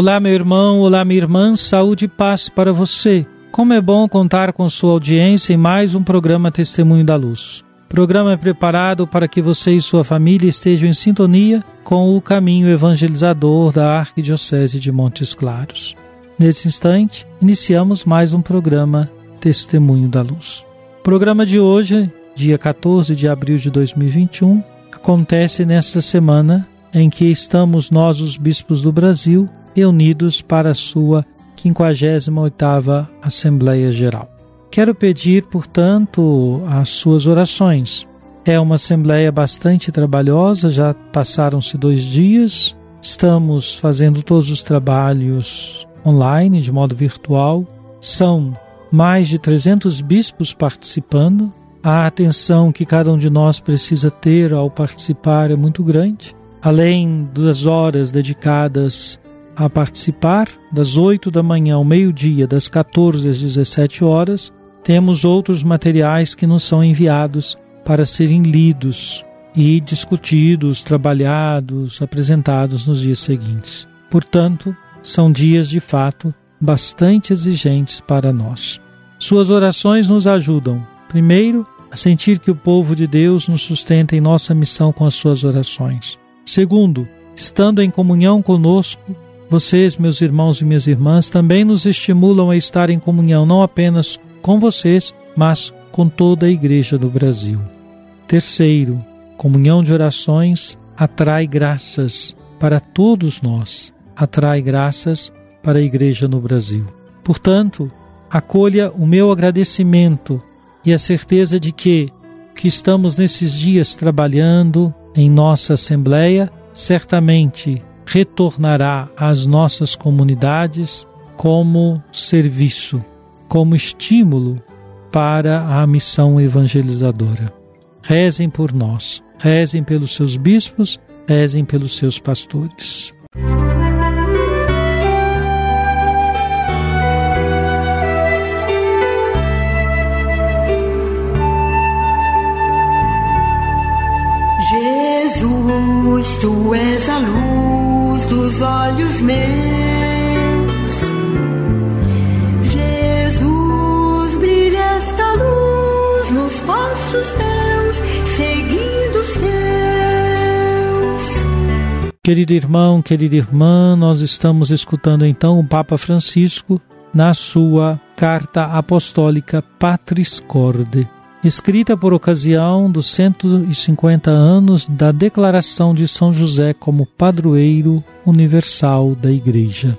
Olá, meu irmão, olá, minha irmã, saúde e paz para você. Como é bom contar com sua audiência em mais um programa Testemunho da Luz. Programa preparado para que você e sua família estejam em sintonia com o caminho evangelizador da Arquidiocese de Montes Claros. Nesse instante, iniciamos mais um programa Testemunho da Luz. O programa de hoje, dia 14 de abril de 2021, acontece nesta semana em que estamos nós, os bispos do Brasil, reunidos para a sua 58ª Assembleia Geral. Quero pedir, portanto, as suas orações. É uma assembleia bastante trabalhosa, já passaram-se dois dias, estamos fazendo todos os trabalhos online, de modo virtual. São mais de 300 bispos participando. A atenção que cada um de nós precisa ter ao participar é muito grande. Além das horas dedicadas a participar, das 8 da manhã ao meio-dia, das 14 às 17 horas, temos outros materiais que nos são enviados para serem lidos e discutidos, trabalhados, apresentados nos dias seguintes. Portanto, são dias de fato bastante exigentes para nós. Suas orações nos ajudam, primeiro, a sentir que o povo de Deus nos sustenta em nossa missão com as suas orações. Segundo, estando em comunhão conosco, vocês, meus irmãos e minhas irmãs, também nos estimulam a estar em comunhão não apenas com vocês, mas com toda a Igreja do Brasil. Terceiro, comunhão de orações atrai graças para todos nós, atrai graças para a Igreja no Brasil. Portanto, acolha o meu agradecimento e a certeza de que que estamos nesses dias trabalhando em nossa Assembleia certamente retornará às nossas comunidades como serviço, como estímulo para a missão evangelizadora. Rezem por nós, rezem pelos seus bispos, rezem pelos seus pastores. Jesus, tu és a luz dos olhos meus. Jesus, brilha esta luz nos passos teus, seguindo os teus. Querido irmão, querida irmã, nós estamos escutando então o Papa Francisco na sua carta apostólica Patris Corde, escrita por ocasião dos 150 anos da declaração de São José como padroeiro universal da Igreja.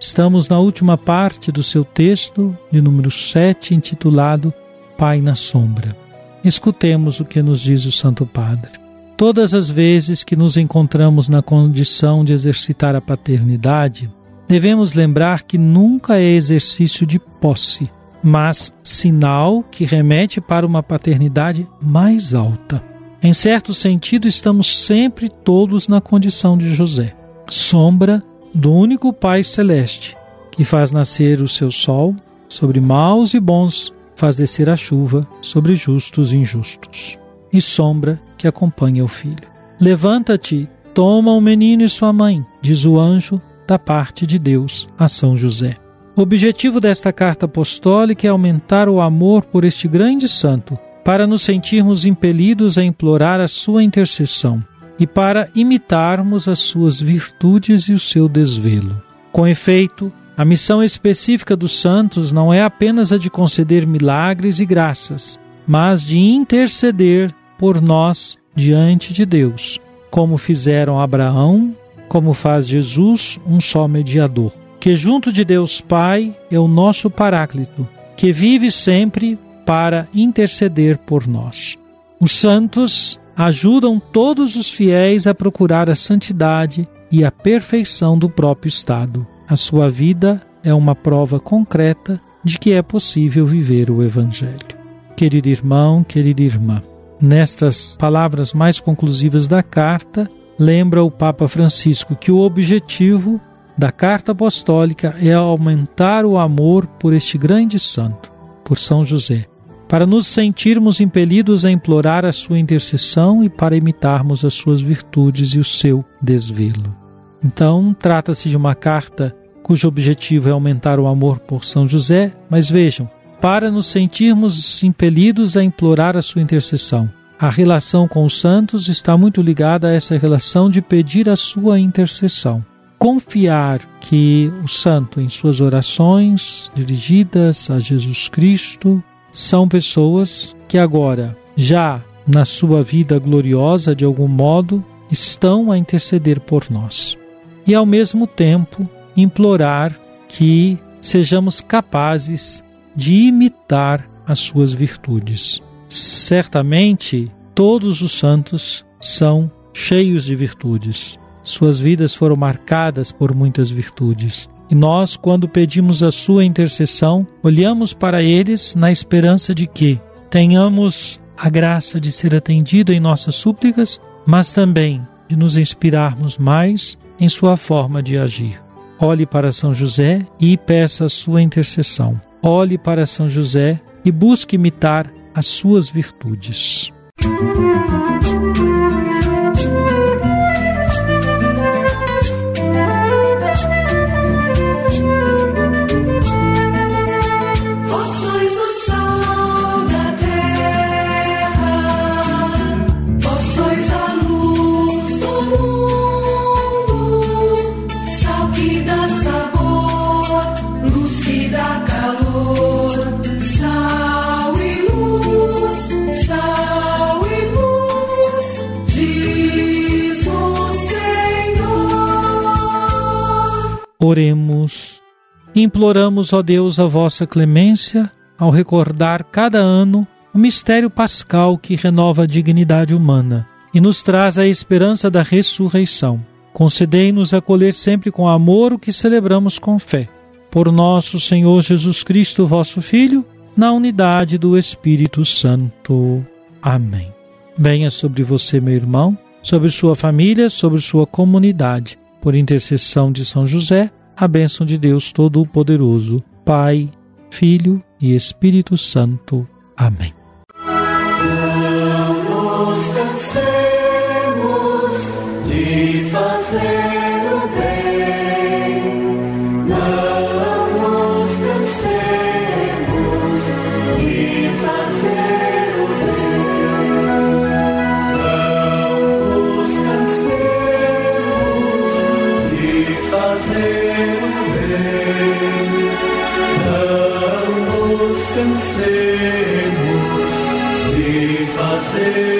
Estamos na última parte do seu texto, de número 7, intitulado Pai na Sombra. Escutemos o que nos diz o Santo Padre. Todas as vezes que nos encontramos na condição de exercitar a paternidade, devemos lembrar que nunca é exercício de posse, mas sinal que remete para uma paternidade mais alta. Em certo sentido, estamos sempre todos na condição de José, sombra do único Pai celeste, que faz nascer o seu sol sobre maus e bons, faz descer a chuva sobre justos e injustos, e sombra que acompanha o filho. Levanta-te, toma o menino e sua mãe, diz o anjo da parte de Deus a São José. O objetivo desta carta apostólica é aumentar o amor por este grande santo, para nos sentirmos impelidos a implorar a sua intercessão. e para imitarmos as suas virtudes e o seu desvelo. Com efeito, a missão específica dos santos não é apenas a de conceder milagres e graças, mas de interceder por nós diante de Deus, como fizeram Abraão, como faz Jesus, um só mediador, que junto de Deus Pai é o nosso Paráclito, que vive sempre para interceder por nós. Os santos ajudam todos os fiéis a procurar a santidade e a perfeição do próprio estado. A sua vida é uma prova concreta de que é possível viver o Evangelho. Querido irmão, querida irmã, nestas palavras mais conclusivas da carta, lembra o Papa Francisco que o objetivo da carta apostólica é aumentar o amor por este grande santo, por São José, para nos sentirmos impelidos a implorar a sua intercessão e para imitarmos as suas virtudes e o seu desvelo. Então, trata-se de uma carta cujo objetivo é aumentar o amor por São José, mas vejam, para nos sentirmos impelidos a implorar a sua intercessão. A relação com os santos está muito ligada a essa relação de pedir a sua intercessão. Confiar que o santo, em suas orações dirigidas a Jesus Cristo, são pessoas que agora, já na sua vida gloriosa de algum modo, estão a interceder por nós. E ao mesmo tempo, implorar que sejamos capazes de imitar as suas virtudes. Certamente, todos os santos são cheios de virtudes. Suas vidas foram marcadas por muitas virtudes. E nós, quando pedimos a sua intercessão, olhamos para eles na esperança de que tenhamos a graça de ser atendido em nossas súplicas, mas também de nos inspirarmos mais em sua forma de agir. Olhe para São José e peça a sua intercessão. Olhe para São José e busque imitar as suas virtudes. Música Oremos. Imploramos, ó Deus, a vossa clemência ao recordar cada ano o mistério pascal que renova a dignidade humana e nos traz a esperança da ressurreição. Concedei-nos acolher sempre com amor o que celebramos com fé. Por nosso Senhor Jesus Cristo, vosso Filho, na unidade do Espírito Santo. Amém. Venha sobre você, meu irmão, sobre sua família, sobre sua comunidade por intercessão de São José, a bênção de Deus Todo-Poderoso, Pai, Filho e Espírito Santo. Amém. say